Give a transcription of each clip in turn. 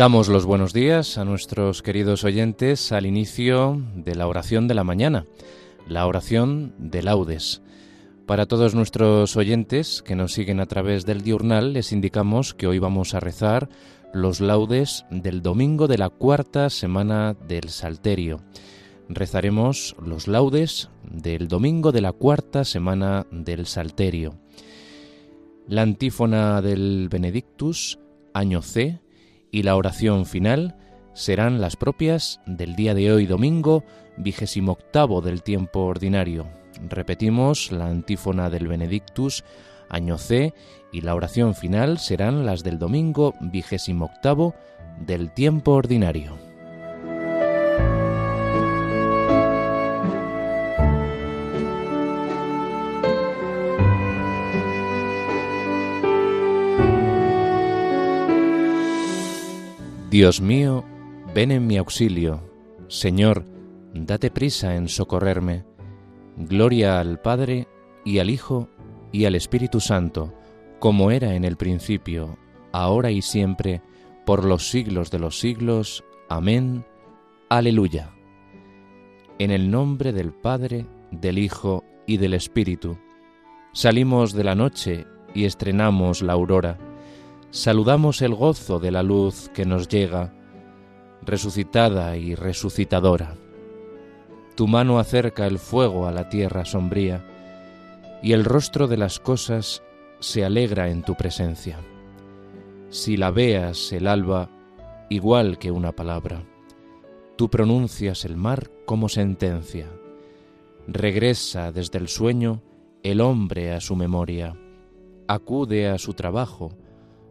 Damos los buenos días a nuestros queridos oyentes al inicio de la oración de la mañana, la oración de laudes. Para todos nuestros oyentes que nos siguen a través del diurnal, les indicamos que hoy vamos a rezar los laudes del domingo de la cuarta semana del Salterio. Rezaremos los laudes del domingo de la cuarta semana del Salterio. La antífona del Benedictus, año C, y la oración final serán las propias del día de hoy, domingo, vigésimo octavo del tiempo ordinario. Repetimos la antífona del Benedictus, año C, y la oración final serán las del domingo vigésimo octavo del tiempo ordinario. Dios mío, ven en mi auxilio. Señor, date prisa en socorrerme. Gloria al Padre, y al Hijo, y al Espíritu Santo, como era en el principio, ahora y siempre, por los siglos de los siglos. Amén. Aleluya. En el nombre del Padre, del Hijo y del Espíritu, salimos de la noche y estrenamos la aurora saludamos el gozo de la luz que nos llega, resucitada y resucitadora. Tu mano acerca el fuego a la tierra sombría, y el rostro de las cosas se alegra en tu presencia. Si la veas el alba, igual que una palabra, tú pronuncias el mar como sentencia. Regresa desde el sueño el hombre a su memoria, acude a su trabajo,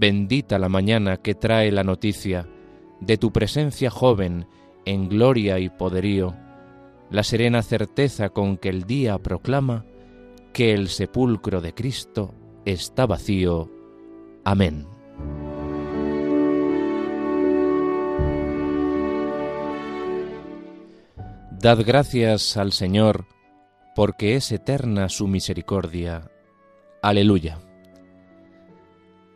Bendita la mañana que trae la noticia de tu presencia joven en gloria y poderío, la serena certeza con que el día proclama que el sepulcro de Cristo está vacío. Amén. Dad gracias al Señor, porque es eterna su misericordia. Aleluya.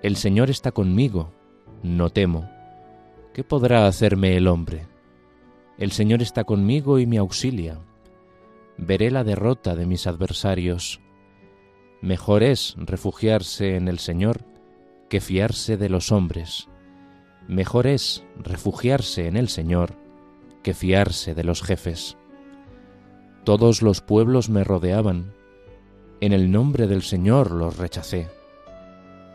El Señor está conmigo, no temo. ¿Qué podrá hacerme el hombre? El Señor está conmigo y me auxilia. Veré la derrota de mis adversarios. Mejor es refugiarse en el Señor que fiarse de los hombres. Mejor es refugiarse en el Señor que fiarse de los jefes. Todos los pueblos me rodeaban, en el nombre del Señor los rechacé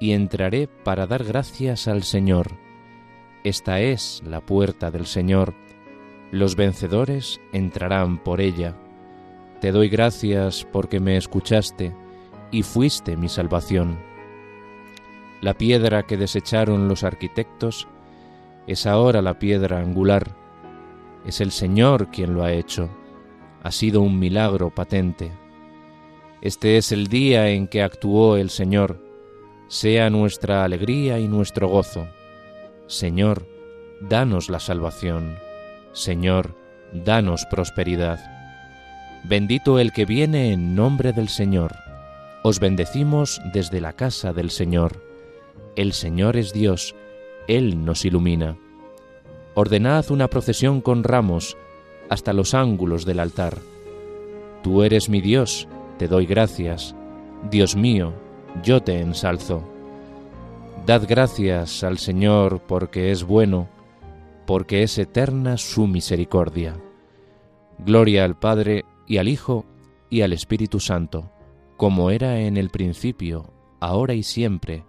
y entraré para dar gracias al Señor. Esta es la puerta del Señor. Los vencedores entrarán por ella. Te doy gracias porque me escuchaste y fuiste mi salvación. La piedra que desecharon los arquitectos es ahora la piedra angular. Es el Señor quien lo ha hecho. Ha sido un milagro patente. Este es el día en que actuó el Señor. Sea nuestra alegría y nuestro gozo. Señor, danos la salvación. Señor, danos prosperidad. Bendito el que viene en nombre del Señor. Os bendecimos desde la casa del Señor. El Señor es Dios, Él nos ilumina. Ordenad una procesión con ramos hasta los ángulos del altar. Tú eres mi Dios, te doy gracias. Dios mío, yo te ensalzo. Dad gracias al Señor porque es bueno, porque es eterna su misericordia. Gloria al Padre y al Hijo y al Espíritu Santo, como era en el principio, ahora y siempre,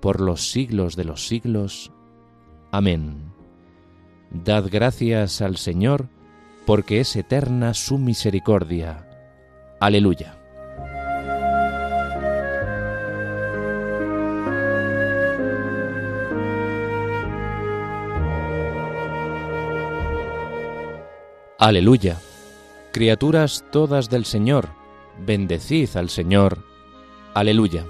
por los siglos de los siglos. Amén. Dad gracias al Señor, porque es eterna su misericordia. Aleluya. Aleluya. Criaturas todas del Señor, bendecid al Señor. Aleluya.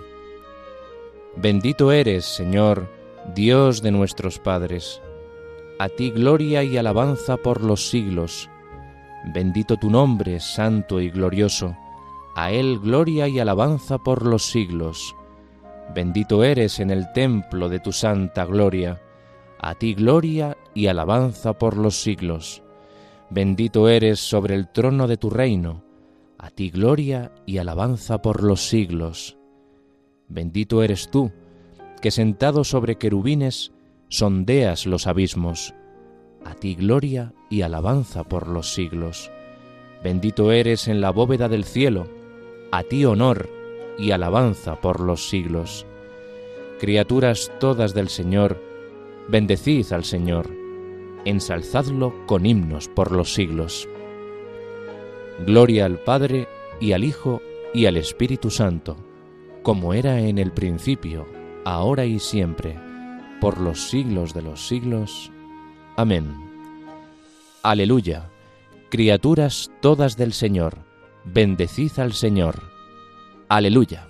Bendito eres, Señor, Dios de nuestros padres. A ti gloria y alabanza por los siglos. Bendito tu nombre, santo y glorioso. A él gloria y alabanza por los siglos. Bendito eres en el templo de tu santa gloria. A ti gloria y alabanza por los siglos. Bendito eres sobre el trono de tu reino. A ti gloria y alabanza por los siglos. Bendito eres tú, que sentado sobre querubines sondeas los abismos. A ti gloria y alabanza por los siglos. Bendito eres en la bóveda del cielo. A ti honor y alabanza por los siglos. Criaturas todas del Señor, bendecid al Señor, ensalzadlo con himnos por los siglos. Gloria al Padre y al Hijo y al Espíritu Santo como era en el principio, ahora y siempre, por los siglos de los siglos. Amén. Aleluya. Criaturas todas del Señor, bendecid al Señor. Aleluya.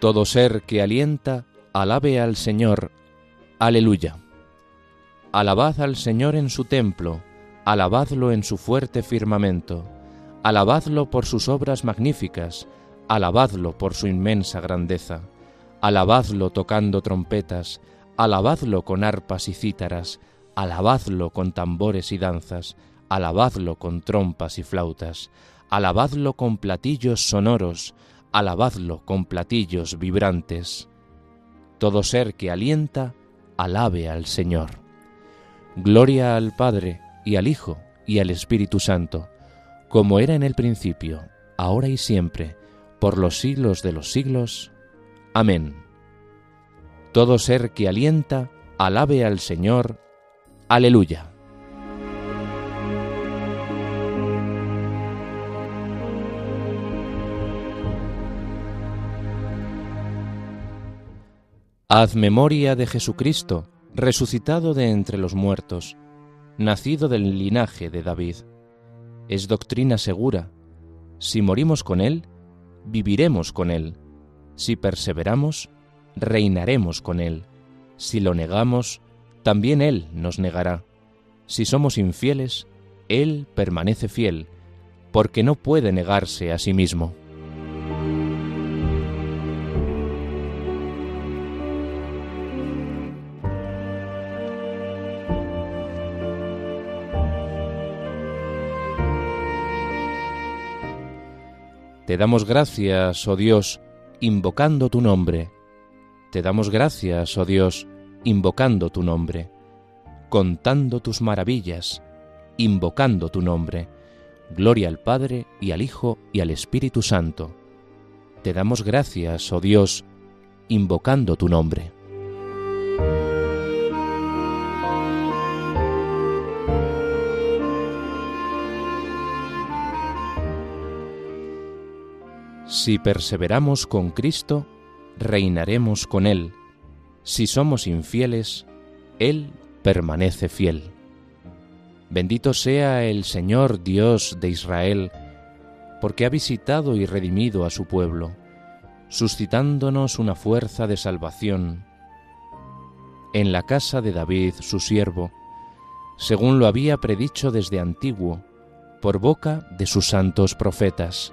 Todo ser que alienta, Alabe al Señor. Aleluya. Alabad al Señor en su templo, alabadlo en su fuerte firmamento, alabadlo por sus obras magníficas, alabadlo por su inmensa grandeza, alabadlo tocando trompetas, alabadlo con arpas y cítaras, alabadlo con tambores y danzas, alabadlo con trompas y flautas, alabadlo con platillos sonoros, alabadlo con platillos vibrantes todo ser que alienta, alabe al Señor. Gloria al Padre, y al Hijo, y al Espíritu Santo, como era en el principio, ahora y siempre, por los siglos de los siglos. Amén. Todo ser que alienta, alabe al Señor. Aleluya. Haz memoria de Jesucristo, resucitado de entre los muertos, nacido del linaje de David. Es doctrina segura. Si morimos con Él, viviremos con Él. Si perseveramos, reinaremos con Él. Si lo negamos, también Él nos negará. Si somos infieles, Él permanece fiel, porque no puede negarse a sí mismo. Te damos gracias, oh Dios, invocando tu nombre. Te damos gracias, oh Dios, invocando tu nombre, contando tus maravillas, invocando tu nombre, Gloria al Padre y al Hijo y al Espíritu Santo. Te damos gracias, oh Dios, invocando tu nombre. Si perseveramos con Cristo, reinaremos con Él. Si somos infieles, Él permanece fiel. Bendito sea el Señor Dios de Israel, porque ha visitado y redimido a su pueblo, suscitándonos una fuerza de salvación en la casa de David, su siervo, según lo había predicho desde antiguo, por boca de sus santos profetas.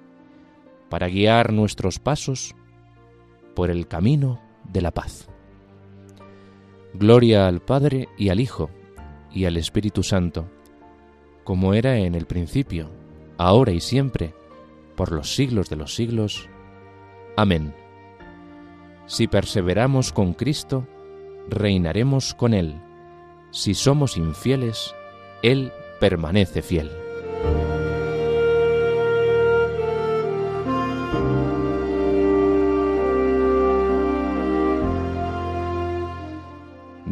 para guiar nuestros pasos por el camino de la paz. Gloria al Padre y al Hijo, y al Espíritu Santo, como era en el principio, ahora y siempre, por los siglos de los siglos. Amén. Si perseveramos con Cristo, reinaremos con Él. Si somos infieles, Él permanece fiel.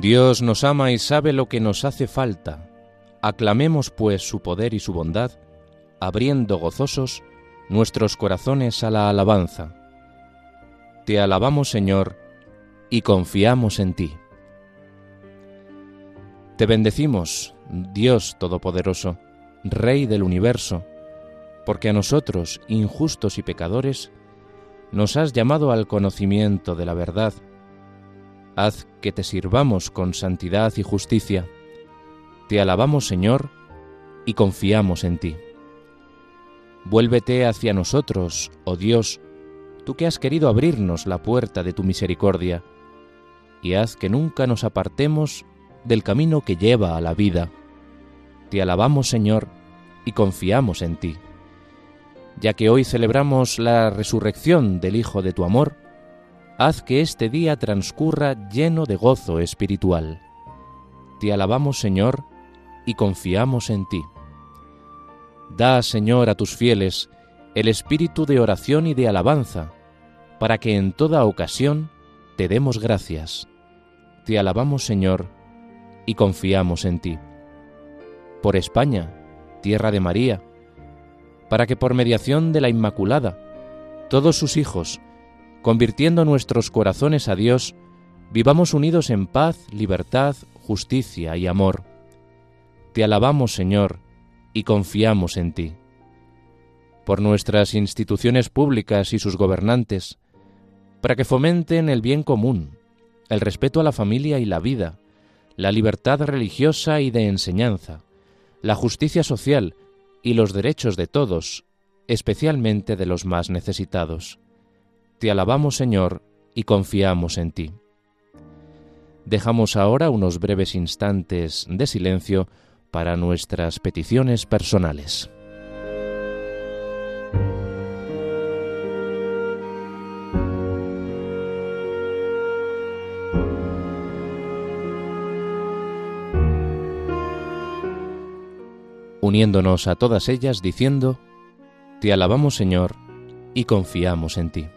Dios nos ama y sabe lo que nos hace falta. Aclamemos pues su poder y su bondad, abriendo gozosos nuestros corazones a la alabanza. Te alabamos, Señor, y confiamos en ti. Te bendecimos, Dios Todopoderoso, Rey del universo, porque a nosotros, injustos y pecadores, nos has llamado al conocimiento de la verdad haz que te sirvamos con santidad y justicia. Te alabamos, Señor, y confiamos en ti. Vuélvete hacia nosotros, oh Dios, tú que has querido abrirnos la puerta de tu misericordia, y haz que nunca nos apartemos del camino que lleva a la vida. Te alabamos, Señor, y confiamos en ti. Ya que hoy celebramos la resurrección del Hijo de tu amor, haz que este día transcurra lleno de gozo espiritual. Te alabamos, Señor, y confiamos en ti. Da, Señor, a tus fieles el espíritu de oración y de alabanza, para que en toda ocasión te demos gracias. Te alabamos, Señor, y confiamos en ti. Por España, tierra de María, para que por mediación de la Inmaculada, todos sus hijos, convirtiendo nuestros corazones a Dios, vivamos unidos en paz, libertad, justicia y amor. Te alabamos, Señor, y confiamos en ti. Por nuestras instituciones públicas y sus gobernantes, para que fomenten el bien común, el respeto a la familia y la vida, la libertad religiosa y de enseñanza, la justicia social y los derechos de todos, especialmente de los más necesitados te alabamos, Señor, y confiamos en ti. Dejamos ahora unos breves instantes de silencio para nuestras peticiones personales. uniéndonos a todas ellas diciendo, Te alabamos Señor y confiamos en ti.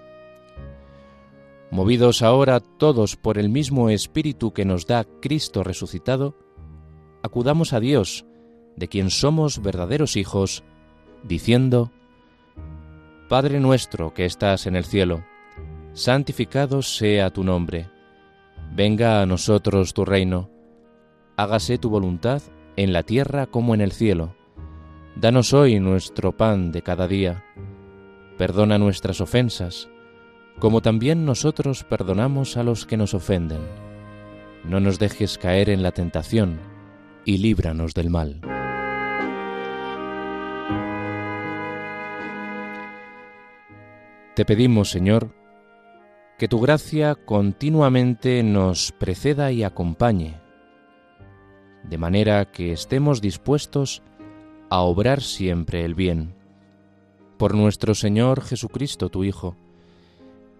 Movidos ahora todos por el mismo Espíritu que nos da Cristo resucitado, acudamos a Dios, de quien somos verdaderos hijos, diciendo, Padre nuestro que estás en el cielo, santificado sea tu nombre, venga a nosotros tu reino, hágase tu voluntad en la tierra como en el cielo. Danos hoy nuestro pan de cada día, perdona nuestras ofensas, como también nosotros perdonamos a los que nos ofenden. No nos dejes caer en la tentación, y líbranos del mal. Te pedimos, Señor, que tu gracia continuamente nos preceda y acompañe, de manera que estemos dispuestos a obrar siempre el bien. Por nuestro Señor Jesucristo, tu Hijo,